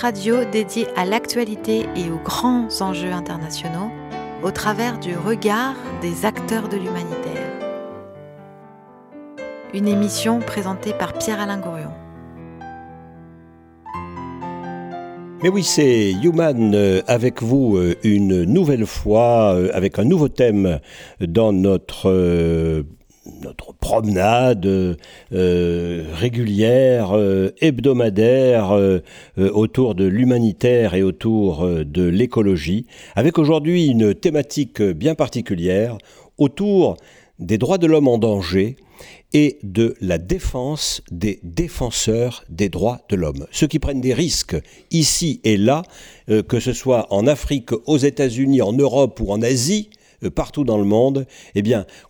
Radio dédié à l'actualité et aux grands enjeux internationaux au travers du regard des acteurs de l'humanitaire. Une émission présentée par Pierre-Alain Gourion. Mais oui, c'est Human euh, avec vous euh, une nouvelle fois, euh, avec un nouveau thème dans notre notre promenade régulière, hebdomadaire autour de l'humanitaire et autour de l'écologie, avec aujourd'hui une thématique bien particulière autour des droits de l'homme en danger et de la défense des défenseurs des droits de l'homme. Ceux qui prennent des risques ici et là, euh, que ce soit en Afrique, aux États-Unis, en Europe ou en Asie, euh, partout dans le monde, eh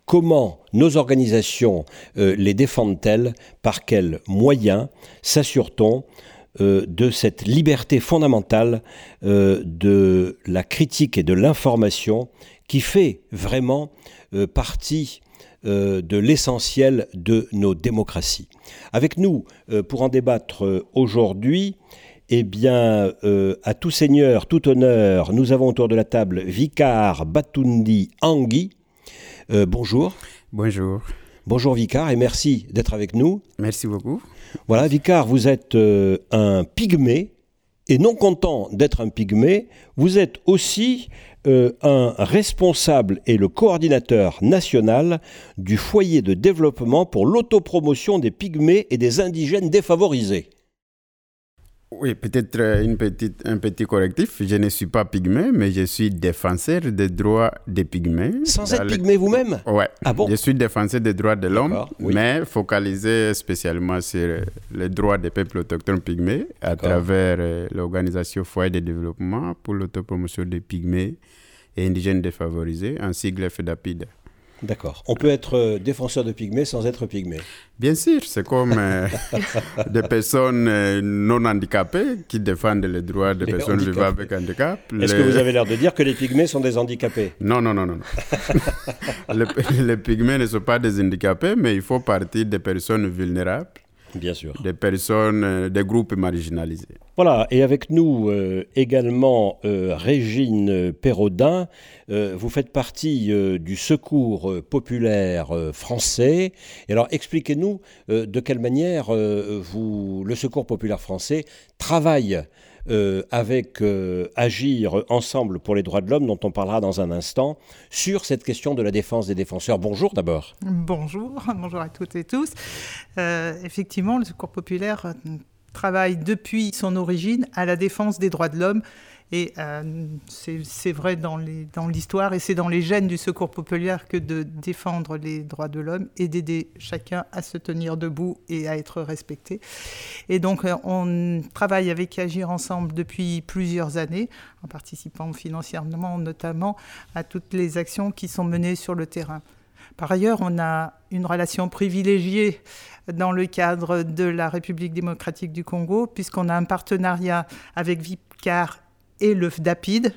comment nos organisations euh, les défendent-elles? Par quels moyens s'assure-t-on de cette liberté fondamentale de la critique et de l'information qui fait vraiment partie euh, de l'essentiel de nos démocraties? Avec nous, euh, pour en débattre euh, aujourd'hui, eh bien, à tout seigneur, tout honneur, nous avons autour de la table Vicar Batundi Angui. bonjour. Bonjour. Bonjour Vicar et merci d'être avec nous. Merci beaucoup. Voilà, Vicar, vous êtes un pygmée et non content d'être un pygmée, vous êtes aussi euh, un responsable et le coordinateur national du foyer de développement pour l'autopromotion des pygmées et des indigènes défavorisés. Oui, peut-être euh, une petite, un petit correctif. Je ne suis pas pygmée, mais je suis défenseur des droits des pygmées. Sans être pygmée vous-même? Oui. Ah bon? Je suis défenseur des droits de l'homme, mais focalisé spécialement sur les droits des peuples autochtones pygmées à travers euh, l'organisation Foyer de développement pour l'autopromotion des pygmées et indigènes défavorisés, un sigle FEDAPID. D'accord. On peut être euh, défenseur de pygmées sans être pygmée. Bien sûr, c'est comme euh, des personnes euh, non handicapées qui défendent les droits des personnes vivant avec handicap. Est-ce que vous avez l'air de dire que les pygmées sont des handicapés? Non, non, non, non. les, les, pygmées ne sont pas des handicapés, mais il faut partir des personnes vulnérables Bien sûr. Des personnes, euh, des groupes marginalisés. Voilà, et avec nous euh, également euh, Régine Perraudin. vous faites partie du Secours populaire français. Et alors expliquez-nous de quelle manière vous, le Secours populaire français travaille euh, avec euh, Agir ensemble pour les droits de l'homme, dont on parlera dans un instant, sur cette question de la défense des défenseurs. Bonjour d'abord. Bonjour, bonjour à toutes et tous. Euh, effectivement, le Secours populaire travaille depuis son origine à la défense des droits de l'homme et euh, c'est vrai dans l'histoire et c'est dans les gènes du secours populaire que de défendre les droits de l'homme et d'aider chacun à se tenir debout et à être respecté. Et donc euh, on travaille avec Agir ensemble depuis plusieurs années, en participant financièrement notamment à toutes les actions qui sont menées sur le terrain. Par ailleurs, on a une relation privilégiée dans le cadre de la République démocratique du Congo, puisqu'on a un partenariat avec Vipcar et le FDAPID.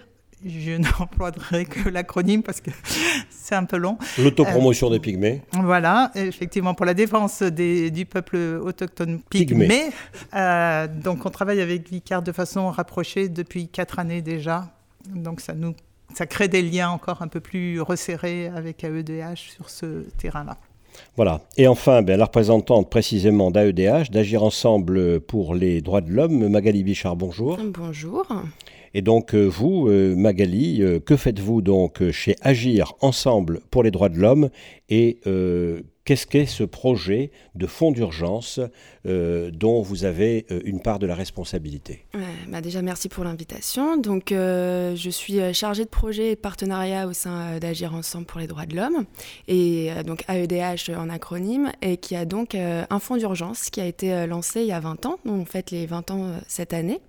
Je n'emploierai que l'acronyme parce que c'est un peu long. L'autopromotion des pygmées. Voilà, effectivement, pour la défense des, du peuple autochtone pygmée. Euh, donc, on travaille avec l'ICAR de façon rapprochée depuis quatre années déjà. Donc, ça nous ça crée des liens encore un peu plus resserrés avec AEDH sur ce terrain-là. Voilà. Et enfin, ben, la représentante précisément d'AEDH, d'Agir Ensemble pour les droits de l'homme, Magali Bichard, bonjour. Bonjour. Et donc euh, vous, euh, Magali, euh, que faites-vous donc chez Agir Ensemble pour les droits de l'homme et qu'est-ce qu'est ce projet de fonds d'urgence euh, dont vous avez euh, une part de la responsabilité? Bah Déjà, merci pour l'invitation. Donc, euh, je suis chargée de projet et de partenariat au sein d'Agir Ensemble pour les droits de l'homme, et donc AEDH en acronyme, et qui a donc un fonds d'urgence qui a été lancé il y a 20 ans, on fête les 20 ans cette année,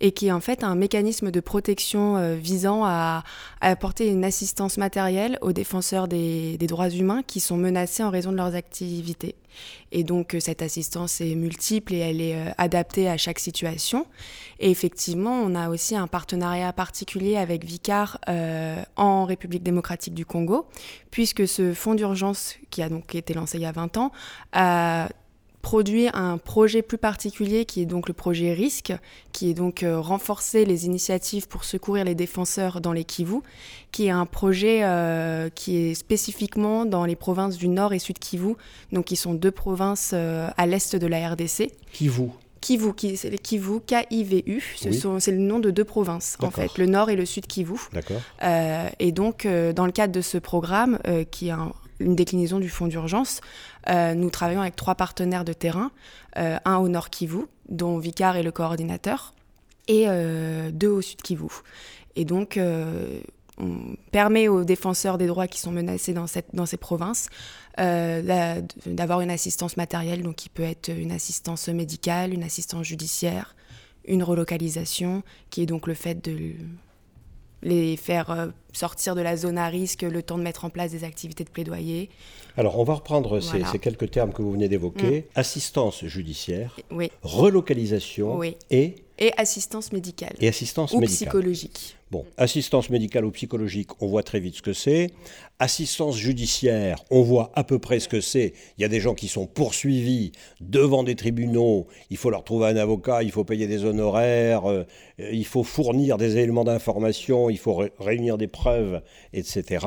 et qui est en fait un mécanisme de protection visant à, apporter une assistance matérielle aux défenseurs des, des droits humains qui sont menacés en raison de activités. Et donc euh, cette assistance est multiple et elle est euh, adaptée à chaque situation. Et effectivement, on a aussi un partenariat particulier avec Vicar euh, en République démocratique du Congo, puisque ce fonds d'urgence qui a donc été lancé il y a 20 ans produit un projet plus particulier qui est donc le projet RISC, qui est donc euh, renforcer les initiatives pour secourir les défenseurs dans les Kivu, qui est un projet euh, qui est spécifiquement dans les provinces du Nord et Sud Kivu, donc qui sont deux provinces euh, à l'est de la RDC. Kivu Kivu, qui, c'est Kivu, K-I-V-U, c'est le nom de deux provinces, en fait, le nord et le sud Kivu. D'accord. et donc, dans le cadre de ce programme, qui est un, une déclinaison du fonds d'urgence. Euh, nous travaillons avec trois partenaires de terrain, euh, un au nord Kivu, dont Vicar est le coordinateur, et euh, deux au sud Kivu. Et donc, on permet aux défenseurs des droits qui sont menacés dans, ces provinces d'avoir une assistance matérielle, donc qui peut être une assistance médicale, une assistance judiciaire, une relocalisation, qui est donc le fait de les faire sortir de la zone à risque, le temps de mettre en place des activités de plaidoyer. Alors, on va reprendre ces, quelques termes que vous venez d'évoquer. Mm. Assistance judiciaire, relocalisation et... Et assistance médicale. Et assistance ou médicale. psychologique. Bon, assistance médicale ou psychologique, on voit très vite ce que c'est. Assistance judiciaire, on voit à peu près ce que c'est. Il y a des gens qui sont poursuivis devant des tribunaux, il faut leur trouver un avocat, il faut payer des honoraires, euh, il faut fournir des éléments d'information, il faut réunir des preuves, etc.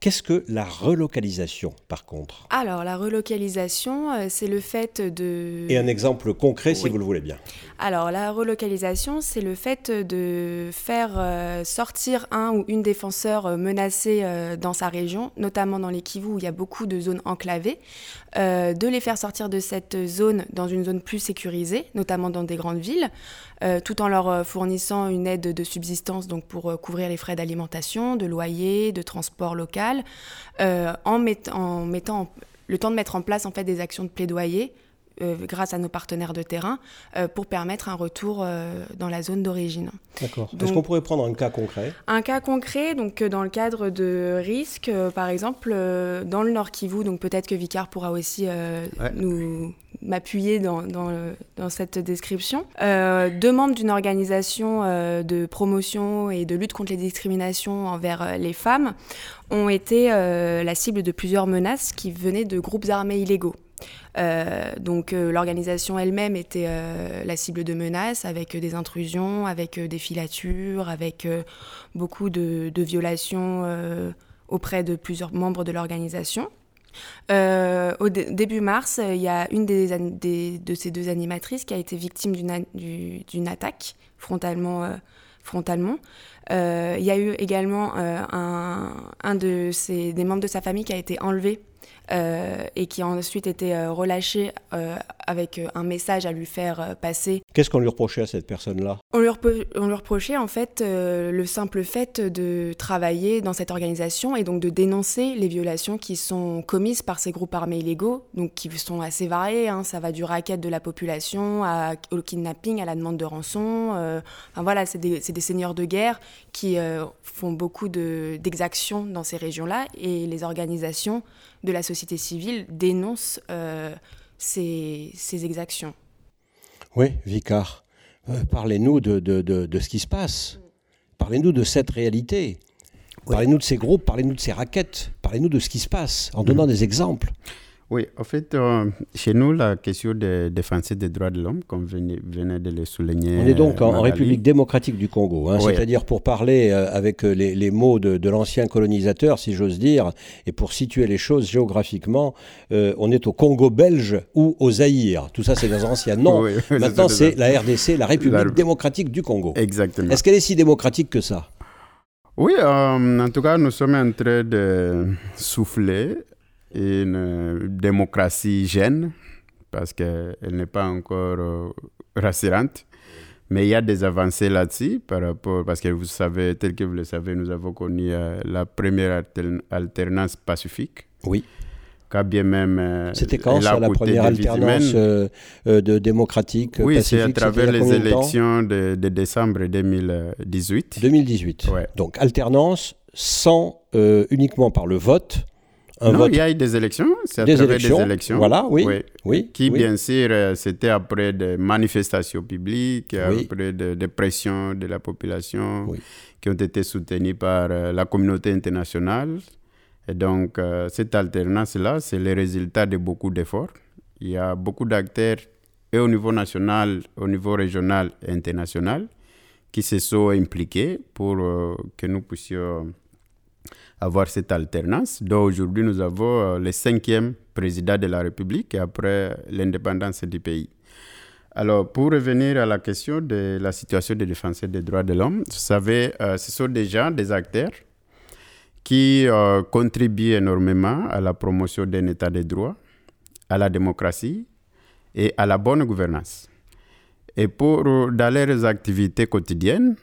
Qu'est-ce que la relocalisation, par contre? Alors, la relocalisation, euh, c'est le fait de... Et un exemple concret, si vous le voulez bien. Alors, la relocalisation, c'est le fait de faire euh, sortir un ou une défenseur euh, menacé dans sa région, notamment dans les Kivu où il y a beaucoup de zones enclavées, de les faire sortir de cette zone dans une zone plus sécurisée, notamment dans des grandes villes, tout en leur fournissant une aide de subsistance donc pour couvrir les frais d'alimentation, de loyer, de transport local euh, en, en, mettant le temps de mettre en place en fait des actions de plaidoyer euh, grâce à nos partenaires de terrain euh, pour permettre un retour dans la zone d'origine. D'accord. Est-ce qu'on pourrait prendre un cas concret? Un cas concret, donc dans le cadre de risques, par exemple, dans le Nord Kivu, donc peut-être que Vicar pourra aussi nous m'appuyer dans, dans, cette description. deux membres d'une organisation de promotion et de lutte contre les discriminations envers les femmes ont été euh, la cible de plusieurs menaces qui venaient de groupes armés illégaux. Euh, donc euh, l'organisation elle-même était la cible de menaces avec des intrusions, avec des filatures, avec beaucoup de, violations auprès de plusieurs membres de l'organisation. Au début mars, il y a une des, de ces deux animatrices qui a été victime d'une attaque frontalement frontalement. Euh, il y a eu également euh, un, un de des membres de sa famille qui a été enlevé euh, et qui a ensuite été euh, relâché euh, avec un message à lui faire passer. Qu'est-ce qu'on lui reprochait à cette personne-là? On, lui on lui reprochait en fait le simple fait de travailler dans cette organisation et donc de dénoncer les violations qui sont commises par ces groupes armés illégaux, donc qui sont assez variés. Hein. Ça va du racket de la population à, au kidnapping, à la demande de rançon. enfin voilà, c'est des, des, seigneurs de guerre qui font beaucoup d'exactions dans ces régions-là et les organisations de la société civile dénonce euh, ces, exactions. Oui, Vicar, euh, parlez-nous de, de, ce qui se passe. Parlez-nous de cette réalité. Parlez-nous de ces groupes, parlez-nous de ces raquettes, parlez-nous de ce qui se passe en donnant mm. des exemples. Oui, en fait, euh, chez nous, la question des défenseurs des droits de l'homme, comme venez, venez de le souligner. On est donc en, République démocratique du Congo, hein, c'est-à-dire pour parler euh, avec euh, les, mots de, l'ancien colonisateur, si j'ose dire, et pour situer les choses géographiquement, on est au Congo belge ou au Zaïre. Tout ça, c'est dans anciens noms. Maintenant, c'est la RDC, la République démocratique du Congo. Exactement. Est-ce qu'elle est si démocratique que ça? Oui, en tout cas, nous sommes en train de souffler une démocratie jeune, parce qu'elle n'est pas encore euh, rassurante. Mais il y a des avancées là-dessus par rapport, parce que vous savez, tel que vous le savez, nous avons connu euh, la première alternance pacifique. Oui. Quand bien même. Euh, C'était quand ça, la première alternance de démocratique Oui, c'est à travers les élections de, de, décembre 2018. 2018. Ouais. Donc alternance sans uniquement par le vote, non, il y a eu des élections. C'est à des travers élections, des élections. Voilà, oui. oui, qui, bien sûr, euh, c'était après des manifestations publiques, après des, pressions de la population qui ont été soutenues par euh, la communauté internationale. Et donc, euh, cette alternance-là, c'est le résultat de beaucoup d'efforts. Il y a beaucoup d'acteurs, et au niveau national, au niveau régional et international, qui se sont impliqués pour euh, que nous puissions avoir cette alternance. Donc aujourd'hui, nous avons euh, le cinquième président de la République après l'indépendance du pays. Alors, pour revenir à la question de la situation des défenseurs des droits de l'homme, vous savez, euh, ce sont déjà des acteurs qui euh, contribuent énormément à la promotion d'un état de droit, à la démocratie et à la bonne gouvernance. Et pour, dans leurs activités quotidiennes,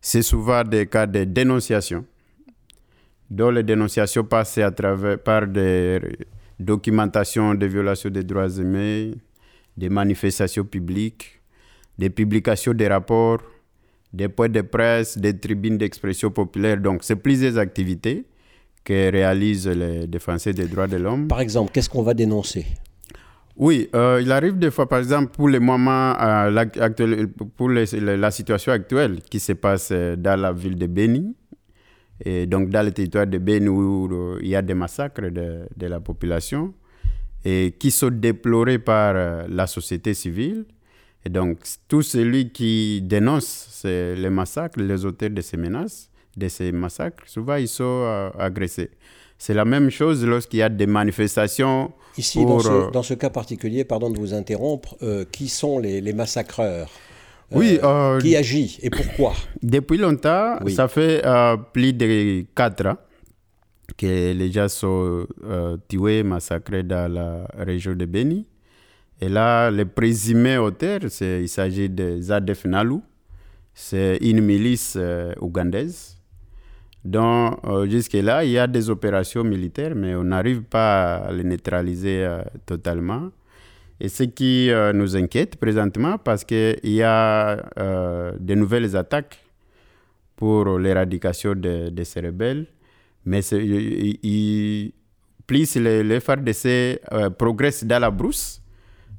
c'est souvent des cas de dénonciation dont les dénonciations passent à travers, par des documentations de violations des droits humains, des manifestations publiques, des publications des rapports, des points de presse, des tribunes d'expression populaire. Donc, c'est plusieurs activités que réalisent les défenseurs des droits de l'homme. Par exemple, qu'est-ce qu'on va dénoncer? Oui, euh, il arrive des fois, par exemple, pour les moments, euh, pour la situation actuelle qui se passe euh, dans la ville de Beni, et donc, dans le territoire de Beni, où il y a des massacres de, de la population, et qui sont déplorés par euh, la société civile. Et donc, tout celui qui dénonce les massacres, les auteurs de ces menaces, de ces massacres, souvent ils sont euh, agressés. C'est la même chose lorsqu'il y a des manifestations. Ici, dans, ce, euh, dans, ce, cas particulier, pardon de vous interrompre, qui sont les, les massacreurs? Oui, euh, qui agit et pourquoi Depuis longtemps, ça fait euh, plus de 4 ans que les gens sont euh, tués, massacrés dans la région de Beni. Et là, les présumés auteurs, il s'agit de Zadef Nalu, c'est une milice ougandaise. Donc, jusque-là, il y a des opérations militaires, mais on n'arrive pas à les neutraliser totalement. Et ce qui euh, nous inquiète présentement, parce qu'il y a euh, de nouvelles attaques pour l'éradication de, ces rebelles, mais plus les, FRDC euh, progressent dans la brousse,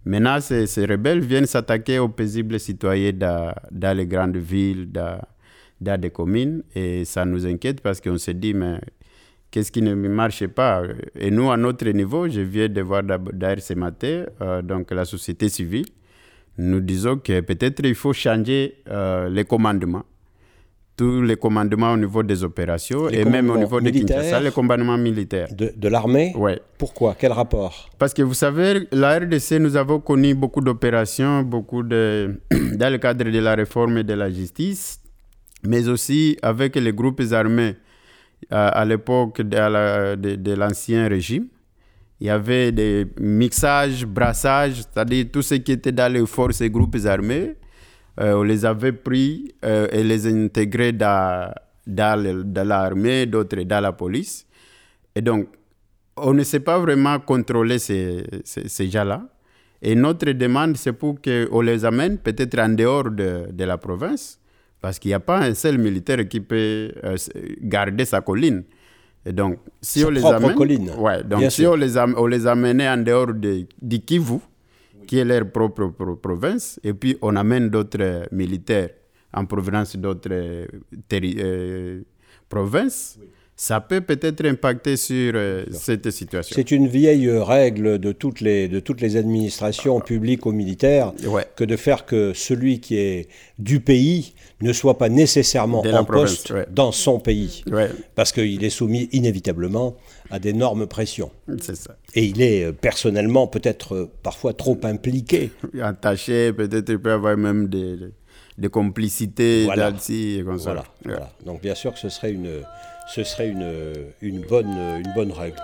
maintenant ces, rebelles viennent s'attaquer aux paisibles citoyens dans, dans, les grandes villes, dans, dans des communes, et ça nous inquiète parce qu'on se dit, mais qu'est-ce qui ne marche pas? Et nous, à notre niveau, je viens de voir d'ailleurs ce matin, euh, donc la société civile, nous disons que peut-être il faut changer euh, les commandements. Tous les commandements au niveau des opérations et même au niveau des Kinshasa, les commandements militaires. De, de l'armée? Oui. Pourquoi? Quel rapport? Parce que vous savez, la RDC, nous avons connu beaucoup d'opérations, beaucoup de. dans le cadre de la réforme et de la justice, mais aussi avec les groupes armés à, l'époque de, l'ancien régime. Il y avait des mixages, brassages, c'est-à-dire tout ce qui était dans les forces et groupes armés, euh, on les avait pris euh, et les intégrés dans, dans l'armée, d'autres dans la police. Et donc, on ne sait pas vraiment contrôler ces, gens-là. Et notre demande, c'est pour qu'on les amène peut-être en dehors de, de la province parce qu'il n'y a pas un seul militaire qui peut euh, garder sa colline. Et donc, si on les amène, colline. Ouais, donc si on les, on les amenait en dehors de, de Kivu, qui est leur propre province, et puis on amène d'autres militaires en provenance d'autres euh, provinces, ça peut peut-être impacter sur euh, cette situation. C'est une vieille règle de toutes les, de toutes les administrations publiques ou militaires que de faire que celui qui est du pays ne soit pas nécessairement en poste dans son pays. Parce qu'il est soumis inévitablement à d'énormes pressions. C'est ça. Et il est euh, personnellement peut-être euh, parfois trop impliqué. Attaché, peut-être il peut avoir même des, des complicités voilà. et comme ça. voilà. Donc bien sûr que ce serait une ce serait une, une, bonne, une bonne règle.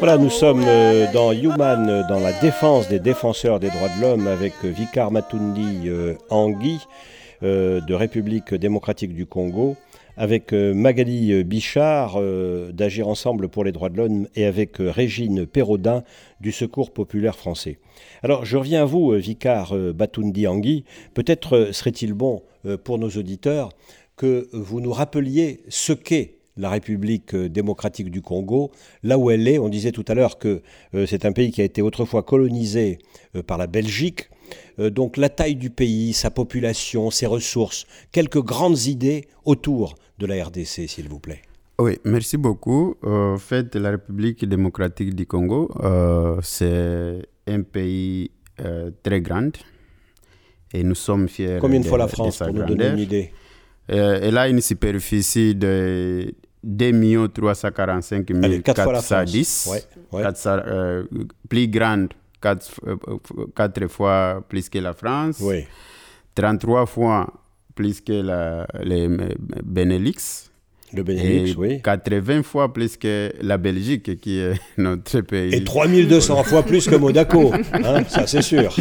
Voilà, nous sommes euh, dans Human, euh, dans la défense des défenseurs des droits de l'homme avec euh, Vicar Matundi Angui de République démocratique du Congo, avec Magali Bichard d'Agir ensemble pour les droits de l'homme et avec Régine Perraudin du Secours populaire français. Alors je reviens à vous, Vicar Batundi Angui. Peut-être serait-il bon pour nos auditeurs que vous nous rappeliez ce qu'est la République euh, démocratique du Congo, là où elle est. On disait tout à l'heure que euh, c'est un pays qui a été autrefois colonisé euh, par la Belgique. donc la taille du pays, sa population, ses ressources, quelques grandes idées autour de la RDC, s'il vous plaît. Oui, merci beaucoup. En fait, la République démocratique du Congo, c'est un pays très grand et nous sommes fiers. Combien de fois la France, pour nous donner une idée? Elle a une superficie de 2 345 410. Ouais, euh, plus grande, 4, euh, fois plus que la France. 33 fois plus que la, les Benelux. Le Benelux, oui. 80 fois plus que la Belgique, qui est notre pays. Et 3200 fois plus que Monaco, hein, ça c'est sûr.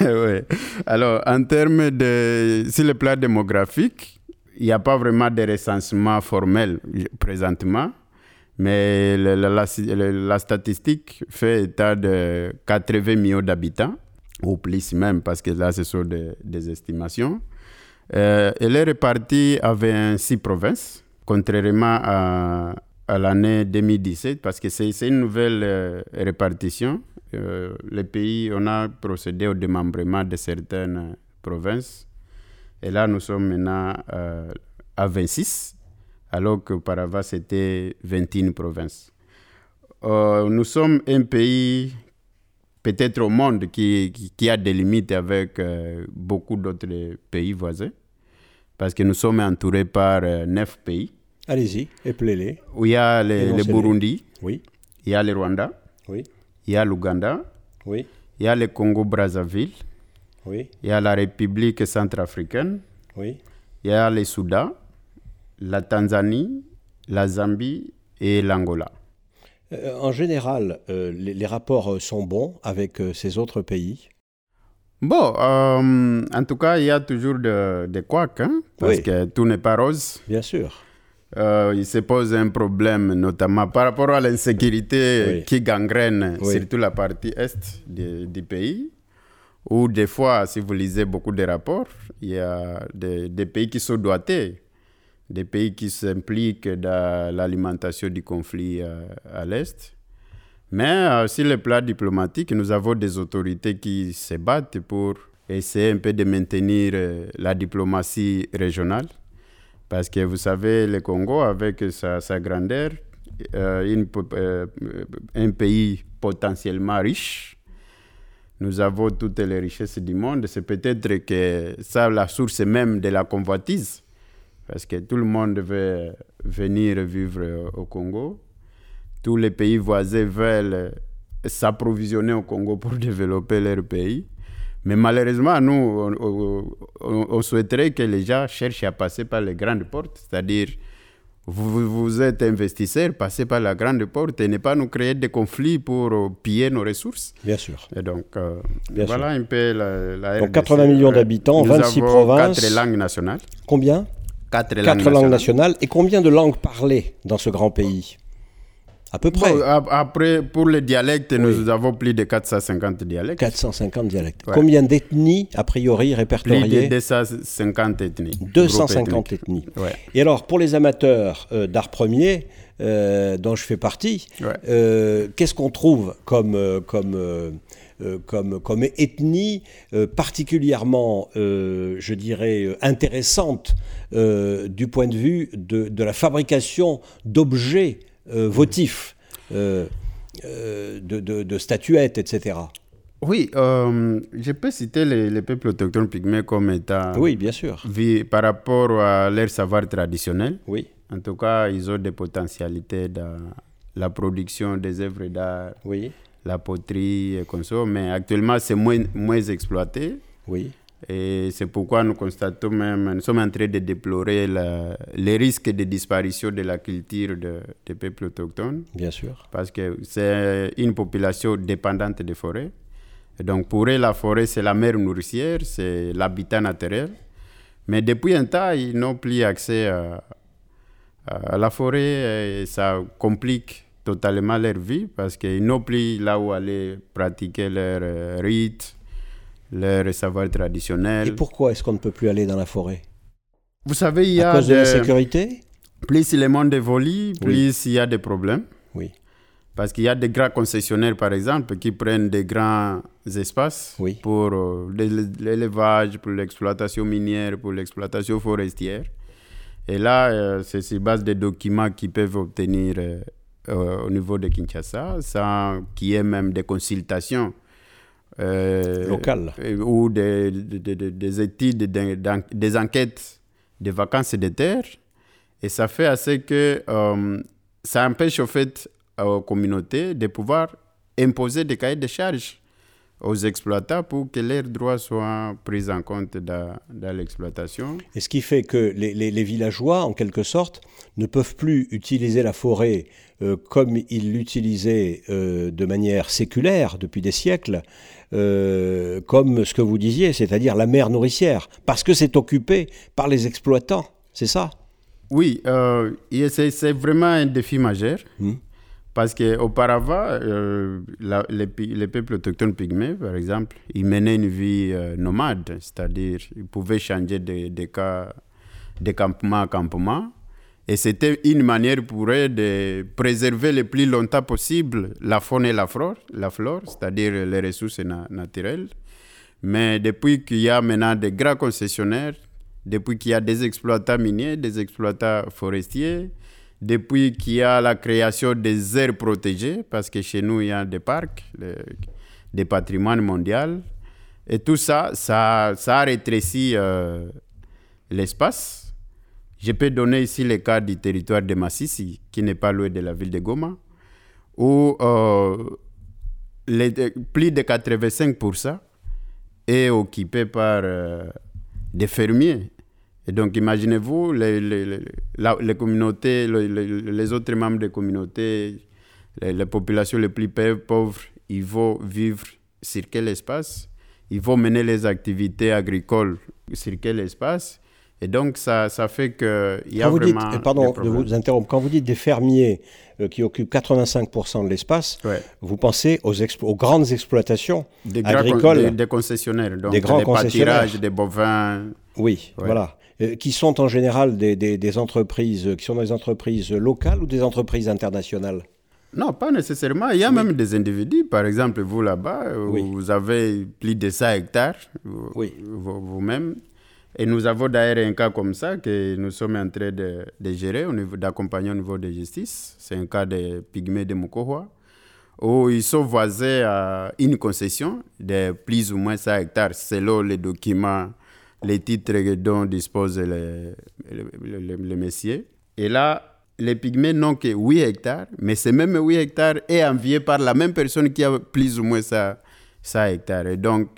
oui. Alors, en termes de. Sur le plan démographique, il n'y a pas vraiment de recensement formel présentement, mais la, statistique fait état de 80 millions d'habitants, ou plus même, parce que là, ce sont des, estimations. Euh, elle est répartie avec six provinces, contrairement à, l'année 2017, parce que c'est une nouvelle euh, répartition. Euh, les pays, on a procédé au démembrement de certaines provinces et là, nous sommes maintenant euh, à 26, alors qu'auparavant, c'était 21 provinces. Euh, nous sommes un pays, peut-être au monde, qui, qui, a des limites avec euh, beaucoup d'autres pays voisins, parce que nous sommes entourés par neuf pays. Allez-y, épelez-les. Où il y a le Burundi, oui. il y a le Rwanda, oui. il y a l'Ouganda, oui. il y a le Congo-Brazzaville, oui. Il y a la République centrafricaine. Oui. Il y a le Soudan, la Tanzanie, la Zambie et l'Angola. Euh, en général, euh, les, rapports euh, sont bons avec ces autres pays? Bon, en tout cas, il y a toujours des de couacs, hein, parce que tout n'est pas rose. Bien sûr. il se pose un problème, notamment par rapport à l'insécurité qui gangrène surtout la partie est du pays ou des fois, si vous lisez beaucoup de rapports, il y a des, pays qui sont doigtés, des pays qui s'impliquent dans l'alimentation du conflit euh, à, l'Est. Mais euh, sur le plan diplomatique, nous avons des autorités qui se battent pour essayer un peu de maintenir euh, la diplomatie régionale. Parce que vous savez, le Congo, avec sa, grandeur, une, un pays potentiellement riche, nous avons toutes les richesses du monde. C'est peut-être que ça la source même de la convoitise. Parce que tout le monde veut venir vivre au Congo. Tous les pays voisins veulent s'approvisionner au Congo pour développer leur pays. Mais malheureusement, nous, on, souhaiterait que les gens cherchent à passer par les grandes portes, c'est-à-dire vous, vous, êtes investisseur, passez par la grande porte et ne pas nous créer des conflits pour euh, piller nos ressources. Bien sûr. Et donc, euh, voilà un peu la, la Donc 80 millions d'habitants, 26 provinces. Quatre langues nationales. Combien? Quatre langues, Quatre langues nationales. Et combien de langues parlées dans ce grand pays? À peu près. après, pour les dialectes, nous avons plus de 450 dialectes. 450 dialectes. Combien d'ethnies, a priori, répertoriées Plus de 250 ethnies. 250 ethnies. Et alors, pour les amateurs euh, d'art premier, dont je fais partie, qu'est-ce qu'on trouve comme, comme, comme, comme ethnie particulièrement, je dirais, intéressante du point de vue de, de la fabrication d'objets votifs euh, de, statuettes, etc. Oui, euh, je peux citer les, peuples autochtones pygmées comme étant. Oui, bien sûr. Par rapport à leur savoir traditionnel. Oui. En tout cas, ils ont des potentialités dans la production des œuvres d'art. Oui. La poterie et ça. Mais actuellement, c'est moins, moins exploité. Oui. Et c'est pourquoi nous constatons même, nous sommes en train de déplorer les risques de disparition de la culture de, des peuples autochtones. Bien sûr. Parce que c'est une population dépendante des forêts. Et donc pour eux, la forêt, c'est la mère nourricière, c'est l'habitat naturel. Mais depuis un temps, ils n'ont plus accès à, à, la forêt et ça complique totalement leur vie parce qu'ils n'ont plus là où aller pratiquer leurs rites leur savoir traditionnel. Et pourquoi est-ce qu'on ne peut plus aller dans la forêt? Vous savez, il y a. À cause de, la sécurité Plus le monde évolue, plus il y a des problèmes. Oui. Parce qu'il y a des grands concessionnaires, par exemple, qui prennent des grands espaces oui. pour euh, l'élevage, pour l'exploitation minière, pour l'exploitation forestière. Et là, euh, c'est sur base des documents qu'ils peuvent obtenir euh, au niveau de Kinshasa, sans qu'il y ait même des consultations euh, local ou des, des, études, des, enquêtes de vacances et de terres. Et ça fait assez que euh, ça empêche au fait aux communautés de pouvoir imposer des cahiers de charges aux exploitants pour que leurs droits soient pris en compte dans, dans l'exploitation. Et ce qui fait que les, les, villageois, en quelque sorte, ne peuvent plus utiliser la forêt euh, comme ils l'utilisaient de manière séculaire depuis des siècles, euh, comme ce que vous disiez, c'est-à-dire la mer nourricière, parce que c'est occupé par les exploitants, c'est ça? Oui, euh, c'est vraiment un défi majeur. Hmm. Parce qu'auparavant, euh, les, les, peuples autochtones pygmées, par exemple, ils menaient une vie euh, nomade, c'est-à-dire ils pouvaient changer de, de campement à campement. Et c'était une manière pour eux de préserver le plus longtemps possible la faune et la flore, la flore c'est-à-dire les ressources naturelles. Mais depuis qu'il y a maintenant des grands concessionnaires, depuis qu'il y a des exploitants miniers, des exploitants forestiers, depuis qu'il y a la création des aires protégées, parce que chez nous, il y a des parcs, des patrimoines mondiaux, et tout ça, ça, ça a rétréci euh, l'espace je peux donner ici le cas du territoire de Massissi, qui n'est pas loin de la ville de Goma, où euh, plus de 85% est occupé par euh, des fermiers. Et donc, imaginez-vous, les, les, communautés, les, autres membres des communautés, les, populations les plus pauvres, ils vont vivre sur quel espace? Ils vont mener les activités agricoles sur quel espace? Et donc, ça, ça fait qu'il y a vraiment. Dites, pardon de vous interrompre. Quand vous dites des fermiers euh, qui occupent 85% de l'espace, vous pensez aux, aux grandes exploitations des agricoles des, des, concessionnaires, donc des grands pâturages, des bovins. Oui, voilà. Euh, qui sont en général des, des, entreprises, qui sont des entreprises locales ou des entreprises internationales? Non, pas nécessairement. Il y a même des individus, par exemple, vous là-bas, vous avez plus de 100 hectares vous-même. Et nous avons d'ailleurs un cas comme ça que nous sommes en train de, de gérer, d'accompagner au niveau de justice. C'est un cas des pygmées de Mukohwa, où ils sont voisés à une concession de plus ou moins 100 hectares, selon les documents, les titres dont disposent les, messieurs. Et là, les pygmées n'ont que 8 hectares, mais ces mêmes 8 hectares est envié par la même personne qui a plus ou moins 100, 100 hectares. Et donc,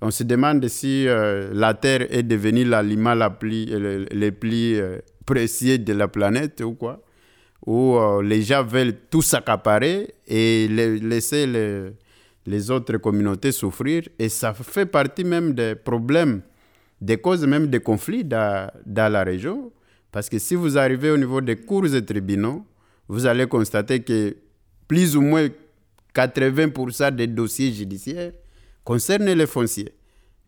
on se demande si euh, la Terre est devenue l'aliment le plus, le, plus euh, précieux de la planète ou quoi. Où euh, les gens veulent tout s'accaparer et laisser les, les, autres communautés souffrir. Et ça fait partie même des problèmes, des causes même des conflits dans, dans la région. Parce que si vous arrivez au niveau des cours et tribunaux, vous allez constater que plus ou moins 80% des dossiers judiciaires concerne les fonciers.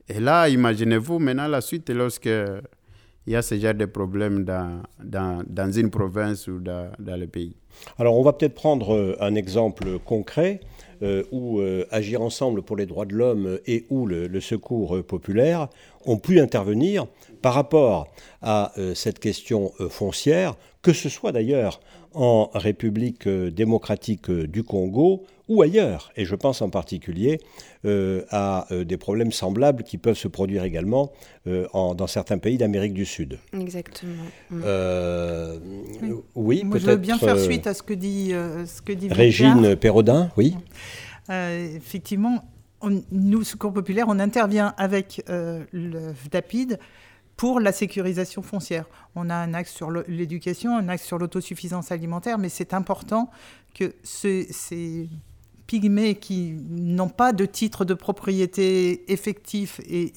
Et là, imaginez-vous maintenant la suite lorsque il y a ce genre de problème dans, dans, dans une province ou dans, dans, le pays. Alors, on va peut-être prendre euh, un exemple concret euh, où euh, Agir ensemble pour les droits de l'homme et où le, Secours populaire ont pu intervenir par rapport à cette question foncière, que ce soit d'ailleurs en République démocratique du Congo ou ailleurs. Et je pense en particulier euh, à euh, des problèmes semblables qui peuvent se produire également euh, dans certains pays d'Amérique du Sud. Exactement. Mm. oui, peut-être. Je veux bien faire suite à ce que dit, ce que dit Régine Perrodin, oui. effectivement, nous, Secours Populaire, on intervient avec le DAPID pour la sécurisation foncière. On a un axe sur l'éducation, un axe sur l'autosuffisance alimentaire, mais c'est important que ces, pygmées qui n'ont pas de titre de propriété effectif et,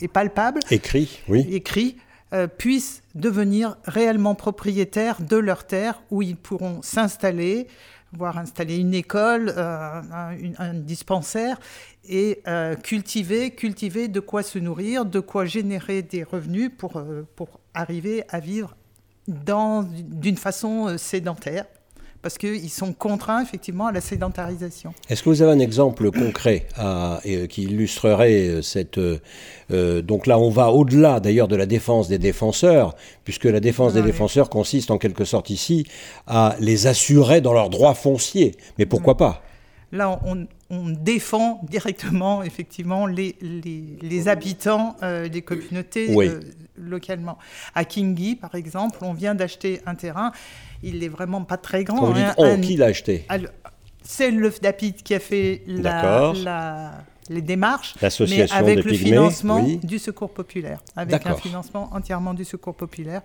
et, palpable, écrit, oui. écrit euh, puissent devenir réellement propriétaires de leurs terres où ils pourront s'installer, voire installer une école, euh, un, dispensaire et euh, cultiver, cultiver de quoi se nourrir, de quoi générer des revenus pour, pour arriver à vivre d'une façon sédentaire parce qu'ils sont contraints effectivement à la sédentarisation. Est-ce que vous avez un exemple concret à, euh, qui illustrerait euh, cette... Euh, donc là, on va au-delà d'ailleurs de la défense des défenseurs, puisque la défense des défenseurs consiste en quelque sorte ici à les assurer dans leurs droits fonciers. Mais pourquoi pas? Là, on, défend directement, effectivement, les, les, habitants des communautés localement. À Kingi, par exemple, on vient d'acheter un terrain il est vraiment pas très grand. Hein, qui l'a acheté? C'est le FDAPID qui a fait les démarches, mais avec le financement du Secours populaire, avec un financement entièrement du Secours populaire.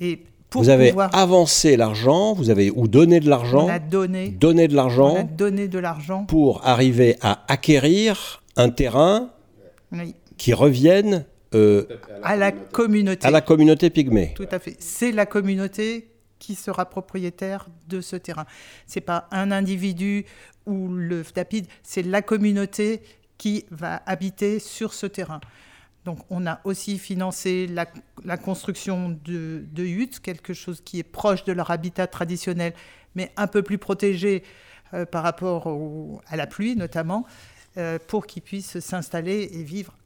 Et vous avez avancé l'argent, vous avez ou donné de l'argent, donné, donné de l'argent, donné de l'argent pour arriver à acquérir un terrain qui revienne euh, à la communauté. À la communauté pygmée. Tout à fait. C'est la communauté qui sera propriétaire de ce terrain. Ce n'est pas un individu ou le FDAPID, c'est la communauté qui va habiter sur ce terrain. Donc on a aussi financé la, construction de, huttes, quelque chose qui est proche de leur habitat traditionnel, mais un peu plus protégé euh, par rapport à la pluie notamment, euh, pour qu'ils puissent s'installer et vivre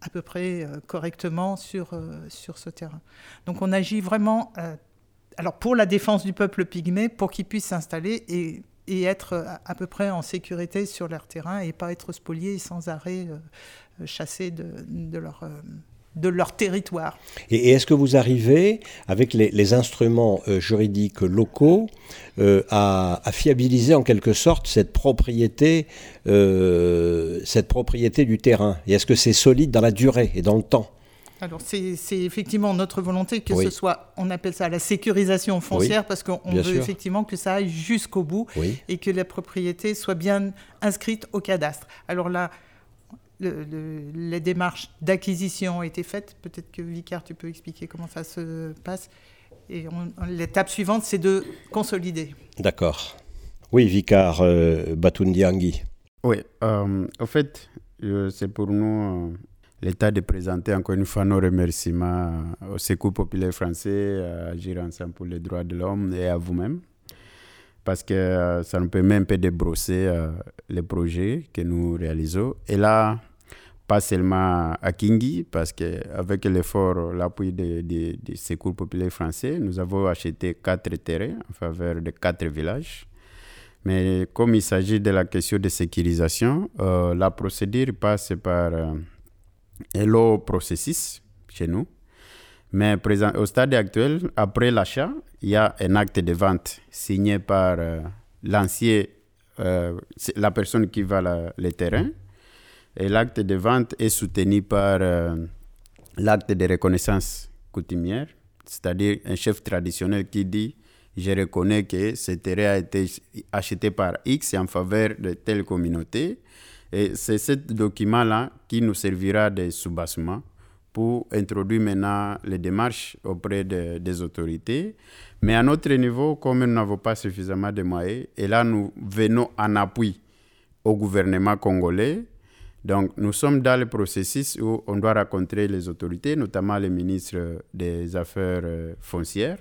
à peu près euh, correctement sur, sur ce terrain. Donc on agit vraiment alors pour la défense du peuple pygmée, pour qu'ils puissent s'installer et, être à, peu près en sécurité sur leur terrain et pas être spoliés sans arrêt euh, chassés de, leur, euh, de leur territoire. Et, est-ce que vous arrivez, avec les, instruments euh, juridiques locaux, à, fiabiliser en quelque sorte cette propriété, cette propriété du terrain? Et est-ce que c'est solide dans la durée et dans le temps? Alors c'est effectivement notre volonté que ce soit, on appelle ça la sécurisation foncière, parce qu'on veut effectivement que ça aille jusqu'au bout et que la propriété soit bien inscrite au cadastre. Alors là, les démarches d'acquisition ont été faites. Peut-être que Vicard, tu peux expliquer comment ça se passe. Et l'étape suivante, c'est de consolider. D'accord. Oui, Vicard euh, Batundiangui. Oui, euh, en fait, euh, c'est pour nous l'État de présenter encore une fois nos remerciements au Secours populaire français, à Agir ensemble pour les droits de l'homme et à vous-même. Parce que euh, ça nous permet un peu de brosser euh, les projets que nous réalisons. Et là, pas seulement à Kingi, parce qu'avec l'effort, l'appui de, Secours populaire français, nous avons acheté quatre terrains en faveur de quatre villages. Mais comme il s'agit de la question de sécurisation, euh, la procédure passe par Hello processus chez nous. Mais présent, au stade actuel, après l'achat, il y a un acte de vente signé par euh, l'ancien, euh, la personne qui va le terrain. Et l'acte de vente est soutenu par euh, l'acte de reconnaissance coutumière, c'est-à-dire un chef traditionnel qui dit Je reconnais que ce terrain a été acheté par X en faveur de telle communauté et c'est ce document-là qui nous servira de soubassement pour introduire maintenant les démarches auprès des autorités. Mais à notre niveau, comme nous n'avons pas suffisamment de moyens, et là nous venons en appui au gouvernement congolais, Donc, nous sommes dans le processus où on doit rencontrer les autorités, notamment les ministres des Affaires euh, foncières,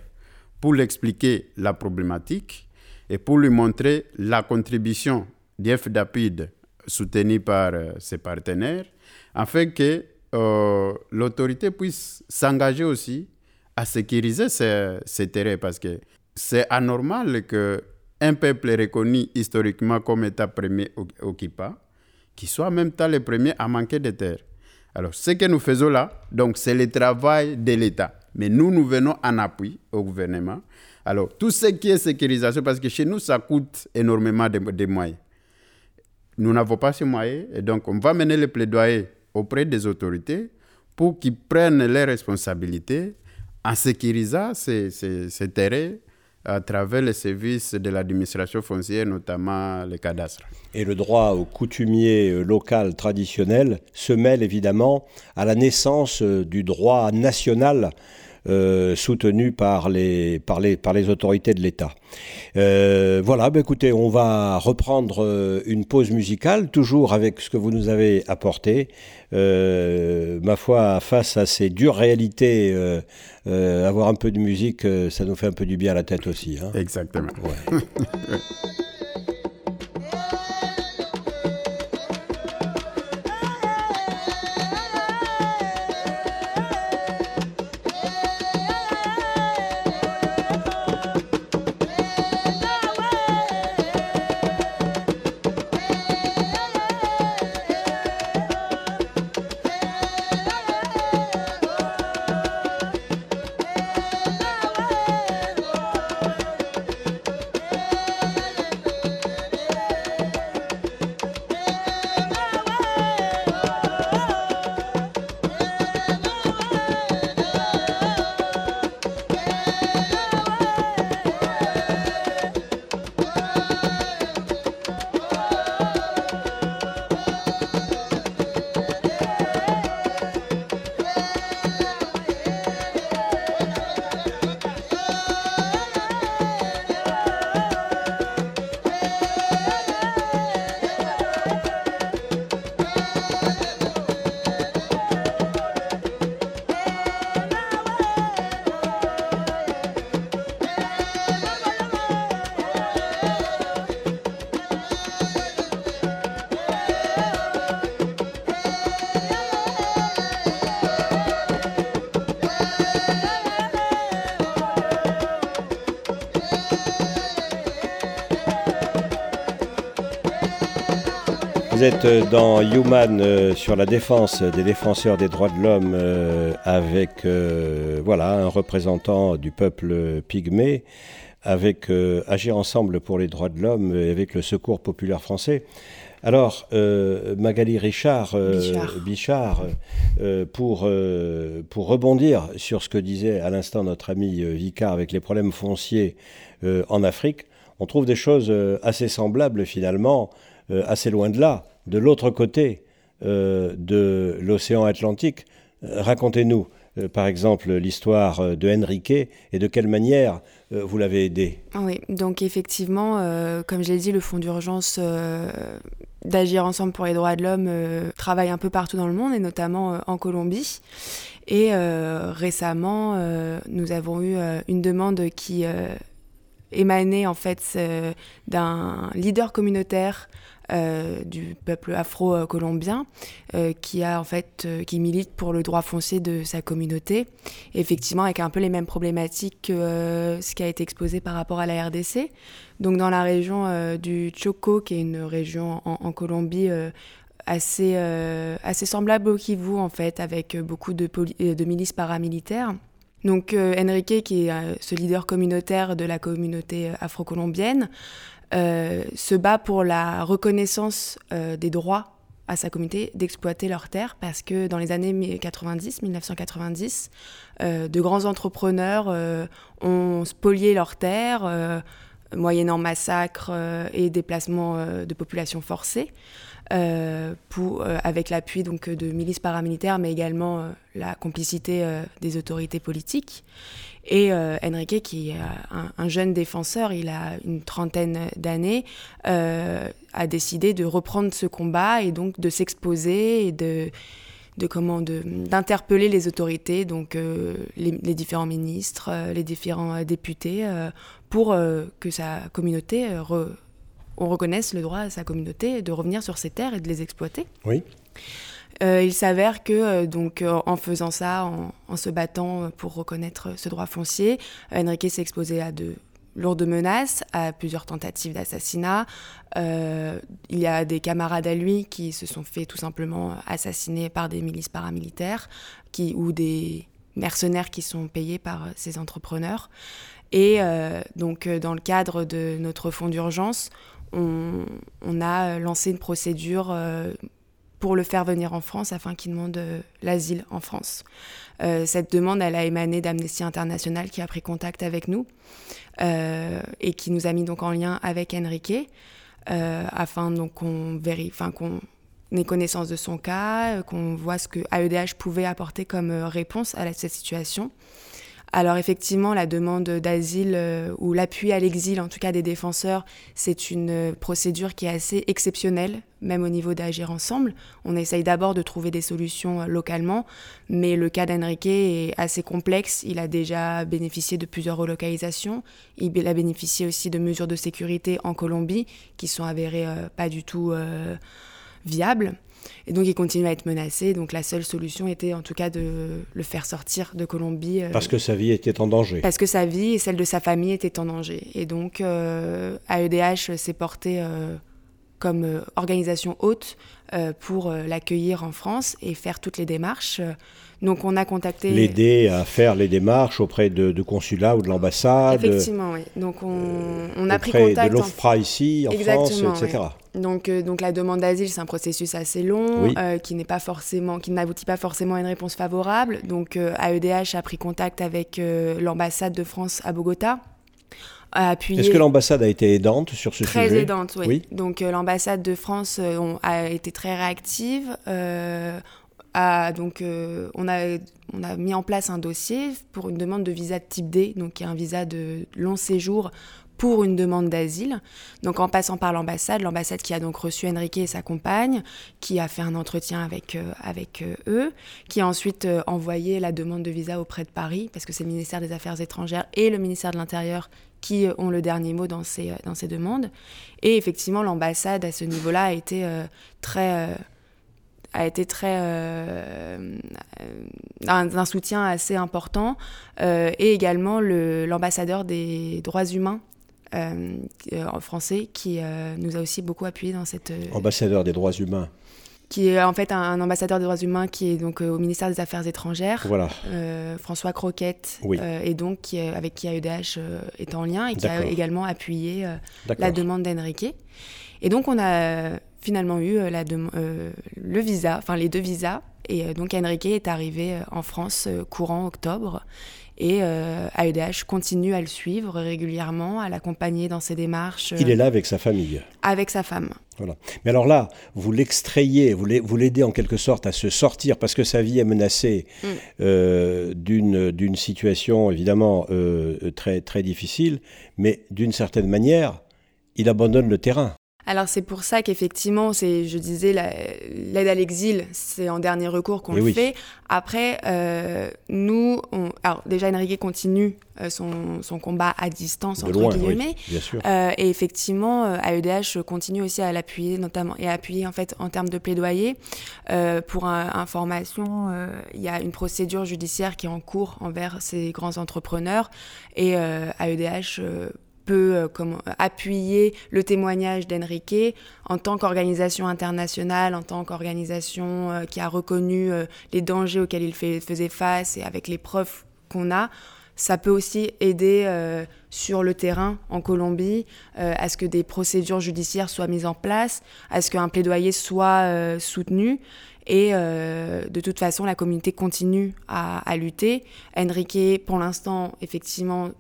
pour lui expliquer la problématique et pour lui montrer la contribution d'IFDAPID soutenue par euh, ses partenaires, afin que euh, l'autorité puisse s'engager aussi à sécuriser ces, ces terrains, parce que c'est anormal qu'un peuple reconnu historiquement comme État premier occupant, qui soit en même temps le premier à manquer de terre. Alors, ce que nous faisons là, donc, c'est le travail de l'État. Mais nous, nous venons en appui au gouvernement. Alors, tout ce qui est sécurisation, parce que chez nous, ça coûte énormément de, moyens. Nous n'avons pas ces moyens, et donc, on va mener le plaidoyer auprès des autorités pour qu'ils prennent les responsabilités en sécurisant ces terrains à travers les services de l'administration foncière, notamment les cadastres. Et le droit au coutumier euh, local traditionnel se mêle évidemment à la naissance euh, du droit national euh, soutenu par les, par, les, par les autorités de l'État. Euh, voilà, bah, écoutez, on va reprendre euh, une pause musicale, toujours avec ce que vous nous avez apporté. ma foi, face à ces dures réalités, avoir un peu de musique, ça nous fait un peu du bien à la tête aussi. Hein. Exactement. Vous êtes dans Human euh, sur la défense des défenseurs des droits de l'homme euh, avec euh, voilà un représentant du peuple pygmée, avec Agir ensemble pour les droits de l'homme et avec le Secours populaire français. Alors, Magali Richard, Bichard, pour, pour rebondir sur ce que disait à l'instant notre ami Vicard avec les problèmes fonciers en Afrique, on trouve des choses assez semblables finalement, assez loin de là de l'autre côté euh, de l'océan Atlantique. Euh, racontez-nous, euh, par exemple, l'histoire de Enrique et de quelle manière vous l'avez aidé. Oui, donc effectivement, comme j'ai dit, le Fonds d'urgence d'agir ensemble pour les droits de l'homme travaille un peu partout dans le monde et notamment en Colombie. Et récemment, nous avons eu une demande qui émanait en fait d'un leader communautaire euh, du peuple afro-colombien euh, qui a en fait euh, qui milite pour le droit foncier de sa communauté effectivement avec un peu les mêmes problématiques que ce qui a été exposé par rapport à la RDC donc dans la région du Choco qui est une région en, Colombie assez assez semblable au Kivu en fait avec beaucoup de, de milices paramilitaires donc Enrique, qui est ce leader communautaire de la communauté afro-colombienne, euh, se bat pour la reconnaissance euh, des droits à sa communauté d'exploiter leurs terres parce que dans les années 90, 1990, euh, de grands entrepreneurs ont spolié leurs terres moyennant massacres et déplacements de populations forcées. Pour, avec l'appui donc de milices paramilitaires, mais également la complicité des autorités politiques. Et Enrique, qui est un, jeune défenseur, il a une trentaine d'années, a décidé de reprendre ce combat et donc de s'exposer et de comment d'interpeller les autorités, donc euh, les, différents ministres, euh, les différents euh, députés, pour que sa communauté on reconnaisse le droit à sa communauté de revenir sur ses terres et de les exploiter. Oui. il s'avère que donc en faisant ça, en, en, se battant pour reconnaître ce droit foncier, Enrique s'est exposé à de lourdes menaces, à plusieurs tentatives d'assassinat. Euh, il y a des camarades à lui qui se sont fait tout simplement assassiner par des milices paramilitaires qui, ou des mercenaires qui sont payés par ces entrepreneurs. Et euh, donc, euh, dans le cadre de notre fonds d'urgence, on, a lancé une procédure pour le faire venir en France afin qu'il demande l'asile en France. cette demande, elle a émané d'Amnesty International qui a pris contact avec nous. Euh, et qui nous a mis donc en lien avec Enrique euh, afin qu'on vérifie, qu'on ait connaissance de son cas, euh, qu'on voit ce que AEDH pouvait apporter comme réponse à cette situation. Alors effectivement, la demande d'asile euh, ou l'appui à l'exil, en tout cas des défenseurs, c'est une euh, procédure qui est assez exceptionnelle, même au niveau d'agir ensemble. On essaye d'abord de trouver des solutions euh, localement, mais le cas d'Enrique est assez complexe. Il a déjà bénéficié de plusieurs relocalisations. Il a bénéficié aussi de mesures de sécurité en Colombie qui sont avérées pas du tout viables. Et donc il continue à être menacé. Donc la seule solution était en tout cas de le faire sortir de Colombie. Euh, parce que sa vie était en danger. Parce que sa vie et celle de sa famille étaient en danger. Et donc euh, AEDH s'est porté euh, comme organisation haute pour l'accueillir en France et faire toutes les démarches. Donc on a contacté... L'aider à faire les démarches auprès de, de consulats ou de l'ambassade. Effectivement, oui. Donc on, on a pris contact... de l'OFPRA ici, en France, etc. Donc, euh, donc la demande d'asile, c'est un processus assez long, euh, qui n'est pas forcément, qui n'aboutit pas forcément à une réponse favorable. Donc euh, AEDH a pris contact avec l'ambassade de France à Bogota. Est-ce que l'ambassade a été aidante sur ce sujet? Très aidante, oui. Donc l'ambassade de France a été très réactive. Donc on, a, on a mis en place un dossier pour une demande de visa de type D, donc qui est un visa de long séjour pour une demande d'asile. Donc en passant par l'ambassade, l'ambassade qui a donc reçu Enrique et sa compagne, qui a fait un entretien avec, euh, euh, eux, qui a ensuite euh, envoyé la demande de visa auprès de Paris, parce que c'est le ministère des Affaires étrangères et le ministère de l'Intérieur qui ont le dernier mot dans ces demandes. Et effectivement, l'ambassade à ce niveau-là a été très a été très un, soutien assez important et également l'ambassadeur des droits humains euh, en français qui euh, nous a aussi beaucoup appuyé dans cette... Euh, ambassadeur des droits humains qui est en fait un, ambassadeur des droits humains qui est donc au ministère des Affaires étrangères. Voilà. François Croquette, et donc qui avec qui AEDH est en lien et qui a également appuyé la demande d'Enrique. Et donc on a finalement eu la le visa, enfin les deux visas. Et donc Enrique est arrivé en France courant octobre. Et AEDH euh, continue à le suivre régulièrement, à l'accompagner dans ses démarches. Il est là avec sa famille. Avec sa femme. Voilà. Mais alors là, vous l'extrayez, vous l'aidez en quelque sorte à se sortir parce que sa vie est menacée mm. euh, d'une situation évidemment euh, très, très difficile, mais d'une certaine manière, il abandonne le terrain. Alors c'est pour ça qu'effectivement, c'est, je disais, l'aide à l'exil, c'est en dernier recours qu'on le fait. Après, euh, nous, alors déjà Enrique continue euh, son, son, combat à distance entre guillemets, euh, et effectivement, AEDH continue aussi à l'appuyer, notamment et à appuyer en fait en termes de plaidoyer. pour information, il y a une procédure judiciaire qui est en cours envers ces grands entrepreneurs et AEDH peut euh, appuyer le témoignage d'Enrique en tant qu'organisation internationale, en tant qu'organisation euh, qui a reconnu euh, les dangers auxquels il faisait face et avec les preuves qu'on a. Ça peut aussi aider sur le terrain en Colombie à ce que des procédures judiciaires soient mises en place, à ce qu'un plaidoyer soit soutenu. Et de toute façon, la communauté continue à, à lutter. Enrique, pour l'instant, effectivement,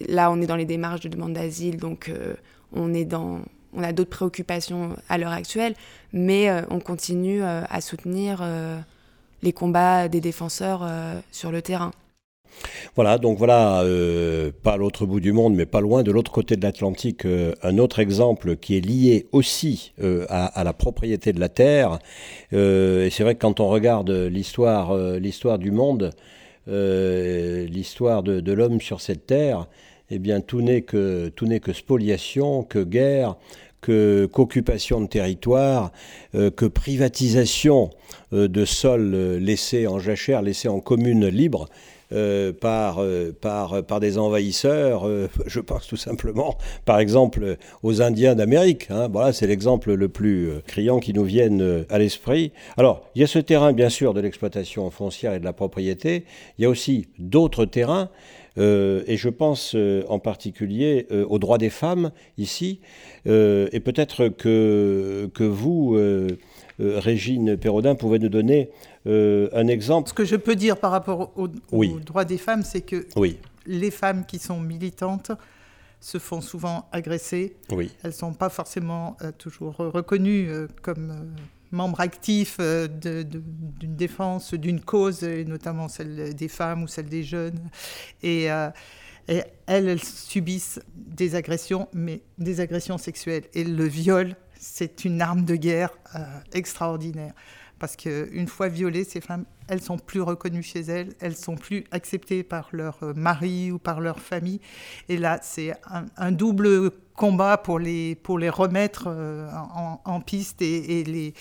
Là, on est dans les démarches de demande d'asile, donc euh, on est dans, on a d'autres préoccupations à l'heure actuelle, mais euh, on continue euh, à soutenir les combats des défenseurs sur le terrain. Voilà, donc voilà, pas à l'autre bout du monde, mais pas loin, de l'autre côté de l'Atlantique, un autre exemple qui est lié aussi à, la propriété de la terre. et c'est vrai que quand on regarde l'histoire, l'histoire du monde, l'histoire de, l'homme sur cette terre, eh bien tout n'est que spoliation, que guerre, que qu'occupation de territoire, que privatisation de sols laissés en jachère, laissés en commune libre. Euh, par, euh, par, des envahisseurs. Euh, je pense tout simplement, par exemple, aux Indiens d'Amérique. Hein. voilà, c'est l'exemple le plus criant qui nous vienne à l'esprit. Alors, il y a ce terrain, bien sûr, de l'exploitation foncière et de la propriété. Il y a aussi d'autres terrains. Et je pense en particulier aux droits des femmes ici. et peut-être que, que vous, Régine Perraudin, pouvez nous donner euh, un exemple. Ce que je peux dire par rapport aux, droits des femmes, c'est que les femmes qui sont militantes se font souvent agresser. Elles ne sont pas forcément euh, toujours reconnues euh, comme membres actifs d'une défense, d'une cause, et notamment celle des femmes ou celle des jeunes. Et, et elles, elles subissent des agressions, mais des agressions sexuelles. Et le viol, c'est une arme de guerre extraordinaire parce qu'une fois violées, ces femmes, elles sont plus reconnues chez elles, elles sont plus acceptées par leur euh, mari ou par leur famille. Et là, c'est un, double combat pour les, pour les remettre euh, en, piste et, les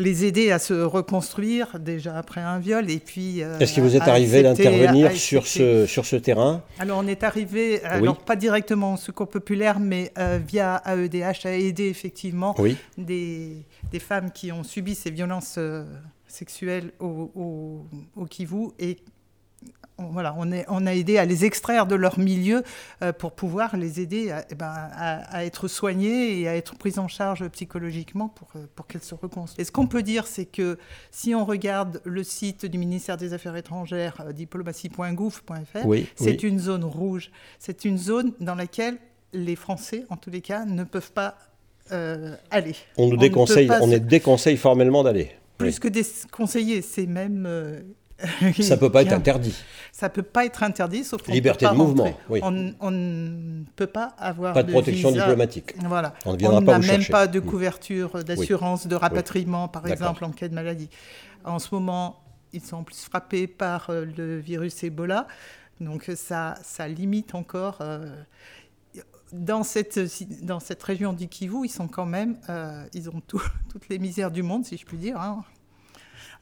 les aider à se reconstruire déjà après un viol. Et puis euh, est-ce que vous êtes arrivé d'intervenir sur ce sur ce terrain? Alors on est arrivé alors pas directement au secours populaire mais via AEDH à aider effectivement des des femmes qui ont subi ces violences euh, sexuelles au, au, Kivu et voilà, on, est, on, a aidé à les extraire de leur milieu euh, pour pouvoir les aider à, eh ben, à, être soignées et à être prises en charge psychologiquement pour, euh, pour qu'elles se reconstruisent. Et ce qu'on peut dire, c'est que si on regarde le site du ministère des Affaires étrangères, diplomatie.gouv.fr, c'est une zone rouge. C'est une zone dans laquelle les Français, en tous les cas, ne peuvent pas euh, aller. On nous déconseille, on est déconseille formellement d'aller. Plus que déconseillé, c'est même. Euh, ça peut pas être interdit. Ça peut pas être interdit, sauf liberté de mouvement. Oui. On, ne peut pas avoir pas de, protection diplomatique. Voilà. On n'a même pas de couverture d'assurance de rapatriement, par exemple, en cas de maladie. En ce moment, ils sont plus frappés par euh, le virus Ebola, donc ça, ça limite encore dans cette, dans cette région du Kivu, ils sont quand même, euh, ils ont toutes les misères du monde, si je puis dire. Hein.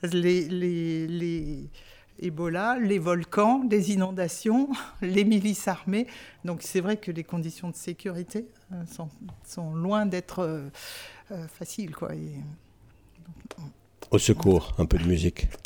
Les, les, les, Ebola, les volcans, les inondations, les milices armées. Donc c'est vrai que les conditions de sécurité euh, sont, sont, loin d'être euh, faciles. Quoi. Au secours, un peu de musique.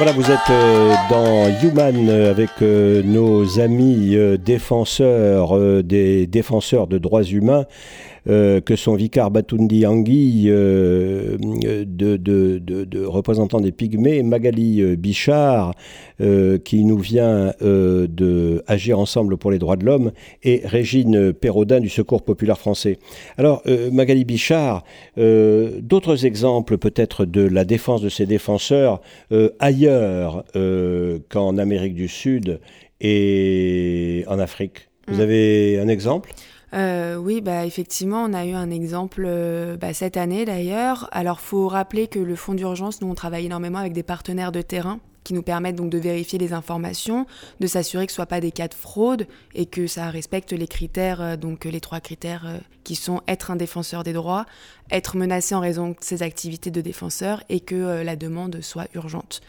Voilà, vous êtes euh, dans Human euh, avec euh, nos amis défenseurs des défenseurs de droits humains. Que sont Vicar Batundi Angui, de, de, de, représentant des Pygmées, Magali Bichard, qui nous vient de Agir ensemble pour les droits de l'homme, et Régine Perraudin du Secours populaire français. Alors, Magali Bichard, d'autres exemples peut-être de la défense de ces défenseurs ailleurs euh, qu'en Amérique du Sud et en Afrique. Vous mm. avez un exemple? Euh, oui, bah, effectivement, on a eu un exemple euh, bah, cette année d'ailleurs. Alors, faut rappeler que le fonds d'urgence, nous, on travaille énormément avec des partenaires de terrain qui nous permettent donc de vérifier les informations, de s'assurer que ce ne soit pas des cas de fraude et que ça respecte les critères, euh, donc les trois critères qui sont être un défenseur des droits, être menacé en raison de ses activités de défenseur et que la demande soit urgente.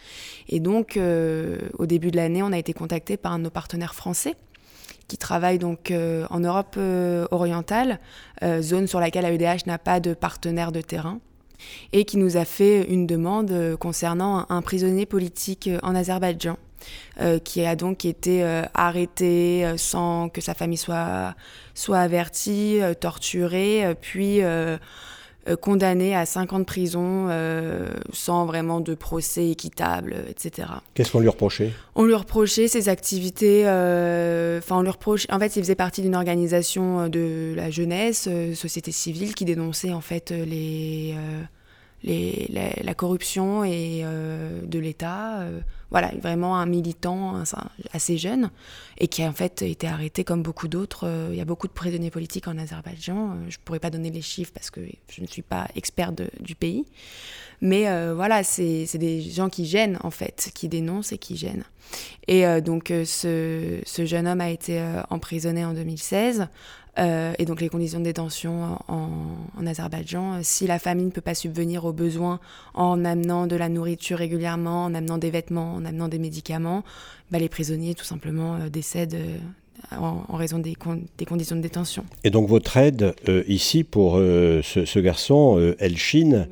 Et donc, au début de l'année, on a été contacté par un de nos partenaires français qui travaille donc en Europe orientale, zone sur laquelle AEDH n'a pas de partenaire de terrain et qui nous a fait une demande euh, concernant un prisonnier politique euh, en Azerbaïdjan. Euh, qui a donc été arrêté sans que sa famille soit, soit avertie, torturé, puis condamné à 5 ans de prison sans vraiment de procès équitable, etc. Qu'est-ce qu'on lui reprochait? On lui reprochait ses activités, enfin on lui reprochait, en fait il faisait partie d'une organisation de la jeunesse, société civile, qui dénonçait en fait les les, la, corruption et euh, de l'État. Euh, voilà, vraiment un militant assez jeune et qui a en fait été arrêté comme beaucoup d'autres. Euh, il y a beaucoup de prisonniers politiques en Azerbaïdjan. je ne pourrais pas donner les chiffres parce que je ne suis pas expert du pays. Mais voilà, c'est des gens qui gênent en fait, qui dénoncent et qui gênent. Et donc ce, ce, jeune homme a été emprisonné en 2016 euh, et donc les conditions de détention en, en, Azerbaïdjan, si la famille ne peut pas subvenir aux besoins en amenant de la nourriture régulièrement, en amenant des vêtements, en amenant des médicaments, bah, les prisonniers tout simplement euh, décèdent euh, en, raison des, des, conditions de détention. Et donc votre aide ici pour ce, ce, garçon, Elchin,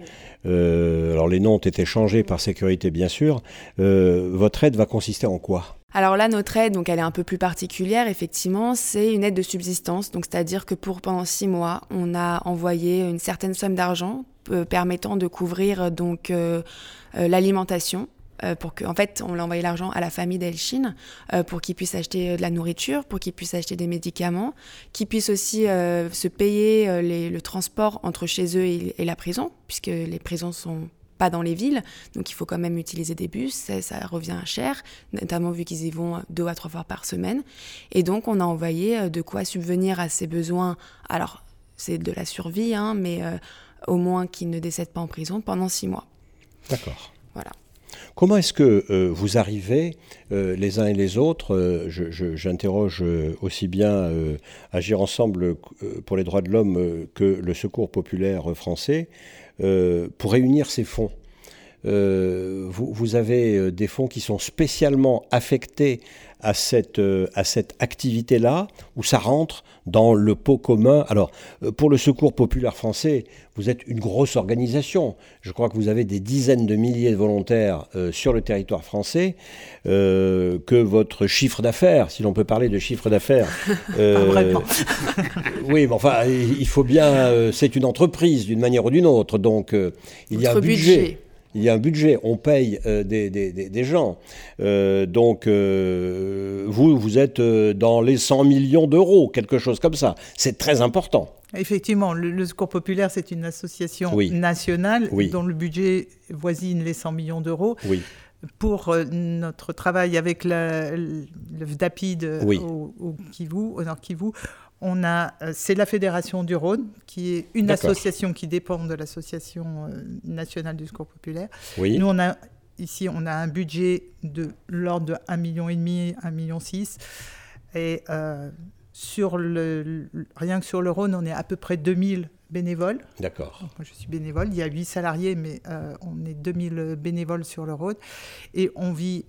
alors les noms ont été changés par sécurité bien sûr, votre aide va consister en quoi? Alors là, notre aide, donc elle est un peu plus particulière, effectivement, c'est une aide de subsistance. Donc c'est-à-dire que pour pendant six mois, on a envoyé une certaine somme d'argent euh, permettant de couvrir donc euh, euh, l'alimentation. pour que, en fait, on l'a envoyé l'argent à la famille d'Elchine pour qu'ils puissent acheter de la nourriture, pour qu'ils puissent acheter des médicaments, qu'ils puissent aussi se payer le transport entre chez eux et la prison, puisque les prisons sont pas dans les villes, donc il faut quand même utiliser des bus, ça, revient cher, notamment vu qu'ils y vont deux à trois fois par semaine. Et donc on a envoyé euh, de quoi subvenir à ces besoins. Alors c'est de la survie, hein, mais euh, au moins qu'ils ne décèdent pas en prison pendant six mois. D'accord. Voilà. Comment est-ce que euh, vous arrivez, les uns et les autres, j'interroge aussi bien Agir ensemble pour les droits de l'homme que le Secours populaire français, pour réunir ces fonds. Euh, vous, avez euh, des fonds qui sont spécialement affectés à cette, à cette activité-là, où ça rentre dans le pot commun. Alors, pour le Secours populaire français, vous êtes une grosse organisation. Je crois que vous avez des dizaines de milliers de volontaires sur le territoire français, que votre chiffre d'affaires, si l'on peut parler de chiffre d'affaires. oui, mais enfin, il faut bien. c'est une entreprise d'une manière ou d'une autre, donc il y a un budget il y a un budget, on paye euh, des, des, des, gens. Euh, donc, euh, vous, vous êtes dans les 100 millions d'euros, quelque chose comme ça. C'est très important. Effectivement, le, Secours populaire, c'est une association nationale dont le budget voisine les 100 millions d'euros. Oui. Pour notre travail avec la, le VDAPID au, au, Kivu, au Nord Kivu, on a, euh, c'est la Fédération du Rhône, qui est une association qui dépend de l'Association euh, nationale du secours populaire. Oui. Nous, on a, ici, on a un budget de l'ordre de 1,5 million, 1,6 million. Et euh, sur le, rien que sur le Rhône, on est à peu près 2000 bénévoles. D'accord. Moi, je suis bénévole. Il y a 8 salariés, mais on est 2000 bénévoles sur le Rhône. Et on vit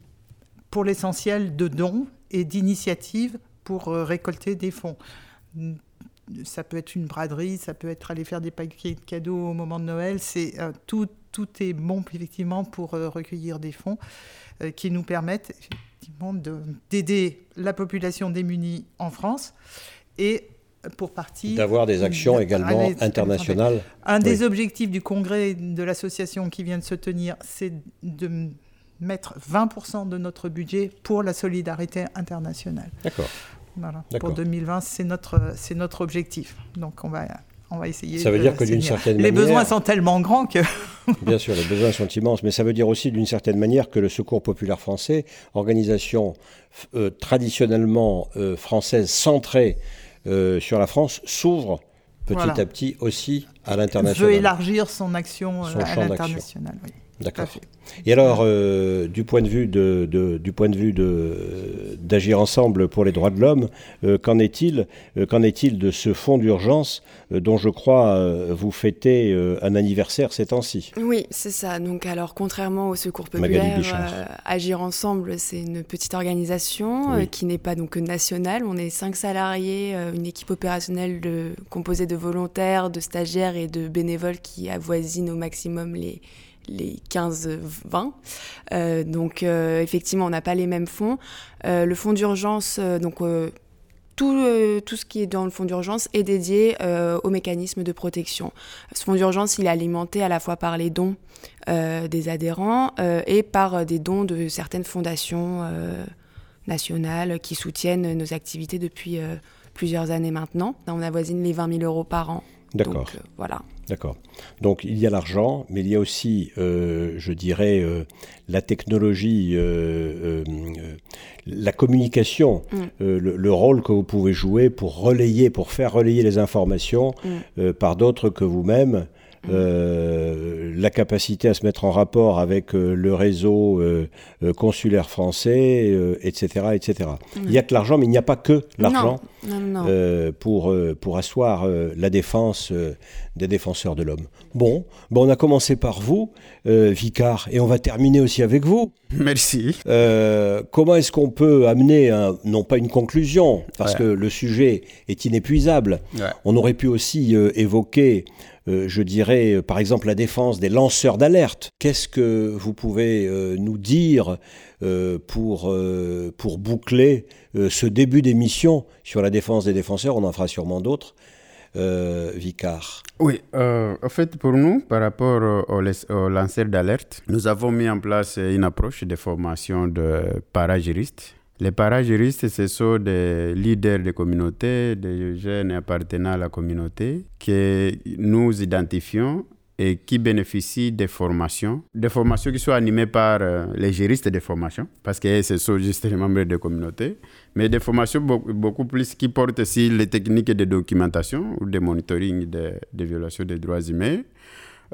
pour l'essentiel de dons et d'initiatives pour récolter des fonds ça peut être une braderie, ça peut être aller faire des paquets de cadeaux au moment de Noël. C'est euh, tout tout est bon effectivement pour recueillir des fonds qui nous permettent effectivement d'aider la population démunie en France et pour partie. D'avoir des actions également internationales. Un des objectifs du congrès de l'association qui vient de se tenir, c'est de mettre 20% de notre budget pour la solidarité internationale. D'accord. Voilà. Pour 2020, c'est notre, c'est notre objectif. Donc on va, on va essayer. Ça veut dire que d'une certaine les manière. Les besoins sont tellement grands que. bien sûr, les besoins sont immenses, mais ça veut dire aussi d'une certaine manière que le Secours populaire français, organisation euh, traditionnellement euh, française centrée euh, sur la France s'ouvre petit à petit aussi à l'international. Veut élargir son action à l'international. Oui. D'accord. Et alors, euh, du point de vue de, du point de vue de d'agir ensemble pour les droits de l'homme, euh, qu'en est-il euh, Qu'en est-il de ce fonds d'urgence dont je crois vous fêtez un anniversaire ces temps-ci? Oui, c'est ça. Donc, alors, contrairement au Secours populaire, agir ensemble, c'est une petite organisation qui n'est pas donc nationale. On est cinq salariés, une équipe opérationnelle de, composée de volontaires, de stagiaires et de bénévoles qui avoisinent au maximum les les 15-20. Euh, donc euh, effectivement, on n'a pas les mêmes fonds. Euh, le fonds d'urgence, donc tout, tout, ce qui est dans le fonds d'urgence est dédié au mécanisme de protection. Ce fonds d'urgence, il est alimenté à la fois par les dons des adhérents et par des dons de certaines fondations nationales qui soutiennent nos activités depuis plusieurs années maintenant. On avoisine les 20 000 euros par an. D'accord. voilà. D'accord. Donc il y a l'argent, mais il y a aussi, euh, je dirais, euh, la technologie, euh, la communication, mm. le, rôle que vous pouvez jouer pour relayer, pour faire relayer les informations mm. par d'autres que vous-même. Euh, la capacité à se mettre en rapport avec euh, le réseau euh, consulaire français, etc., etc. Il n'y a que l'argent, mais il n'y a pas que l'argent pour, pour asseoir la défense des défenseurs de l'homme. Bon, bon, on a commencé par vous, Vicard, et on va terminer aussi avec vous. Merci. comment est-ce qu'on peut amener, non pas une conclusion, parce que le sujet est inépuisable, on aurait pu aussi évoquer euh, je dirais, euh, par exemple, la défense des lanceurs d'alerte. Qu'est-ce que vous pouvez euh, nous dire pour, pour boucler ce début d'émission sur la défense des défenseurs? On en fera sûrement d'autres. Vicar. Oui, en fait, pour nous, par rapport aux, aux lanceurs d'alerte, nous avons mis en place une approche de formation de parajuristes les parajuristes, ce sont des leaders de communauté, des jeunes appartenant à la communauté que nous identifions et qui bénéficient des formations, des formations qui sont animées par euh, les juristes de formation, parce que ce sont juste les membres de communauté, mais des formations beaucoup, plus qui portent aussi les techniques de documentation ou de monitoring des violations des droits humains,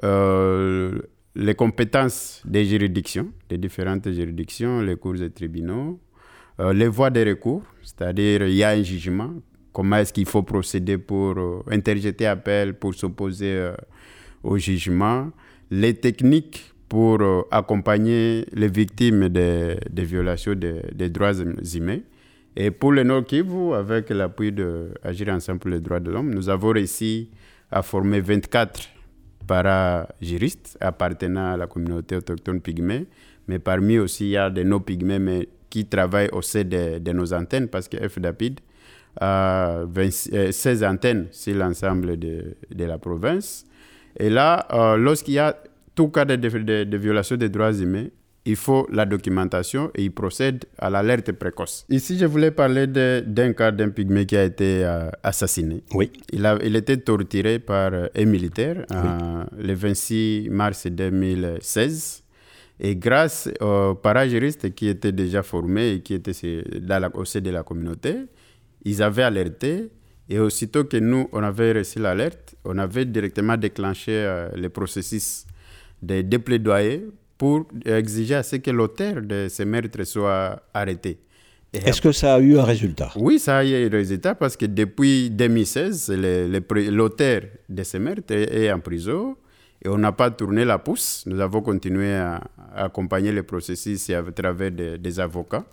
euh, les compétences des juridictions, des différentes juridictions, les cours et tribunaux, euh, les voies de recours, c'est-à-dire il y a un jugement, comment est-ce qu'il faut procéder pour euh, interjeter appel, pour s'opposer euh, au jugement, les techniques pour accompagner les victimes des, violations des, droits humains. Et pour le Nord Kivu, avec l'appui de Agir ensemble pour les droits de l'homme, nous avons réussi à former 24 para-juristes appartenant à la communauté autochtone pygmée. Mais parmi aussi, il y a des non-pygmées, mais qui travaillent au sein de, nos antennes parce que FDAPID a 16 antennes sur l'ensemble de, de, la province. Et là, euh, lorsqu'il y a tout cas de, de, violation des droits humains, il faut la documentation et il procède à l'alerte précoce. Ici, je voulais parler d'un cas d'un pygmée qui a été euh, assassiné. Oui. Il a il été torturé par un militaire le 26 mars 2016. Et grâce aux parajuristes qui étaient déjà formés et qui étaient dans la, au sein de la communauté, ils avaient alerté. Et aussitôt que nous, on avait reçu l'alerte, on avait directement déclenché euh, le processus de déplédoyer pour exiger à ce que l'auteur de ces meurtres soit arrêté. Est-ce que ça a eu un résultat? Oui, ça a eu un résultat parce que depuis 2016, l'auteur de ces meurtres est en prison. Et on n'a pas tourné la pousse. Nous avons continué à, accompagner le processus à travers des, avocats.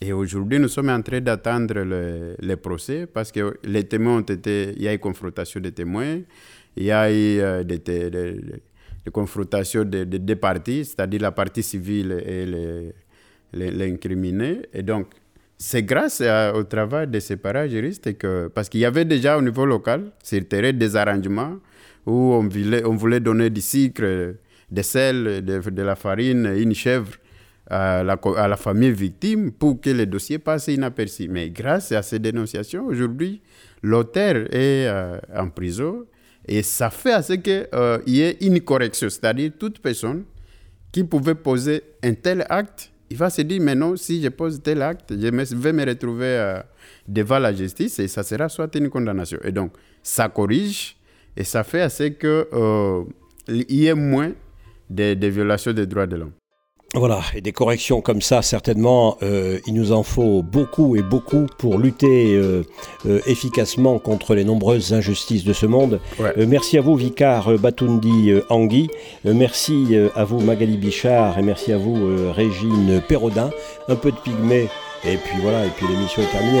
Et aujourd'hui, nous sommes en train d'attendre le, procès parce que les témoins ont été. Il y a eu confrontation des témoins, il y a eu euh, des, de confrontation des parties, c'est-à-dire la partie civile et l'incriminé. Et donc, c'est grâce au travail de ces parajuristes que, parce qu'il y avait déjà au niveau local, sur terrain, des arrangements où on voulait, on voulait donner du sucre, des sel, de, la farine, une chèvre à la, famille victime pour que le dossier passe inaperçu. Mais grâce à ces dénonciations, aujourd'hui, l'auteur est euh, en prison et ça fait à ce qu'il y ait une correction, c'est-à-dire toute personne qui pouvait poser un tel acte il va se dire, mais non, si je pose tel acte, je vais me retrouver euh, devant la justice et ça sera soit une condamnation. Et donc, ça corrige et ça fait assez qu'il euh, y ait moins de, de violations des droits de l'homme. Voilà, et des corrections comme ça, certainement, euh, il nous en faut beaucoup et beaucoup pour lutter euh, euh, efficacement contre les nombreuses injustices de ce monde. merci à vous, Vicar Batundi Angui. merci à vous, Magali Bichard, et merci à vous, Régine Perrodin. Un peu de pygmée, et puis voilà, et puis l'émission est terminée.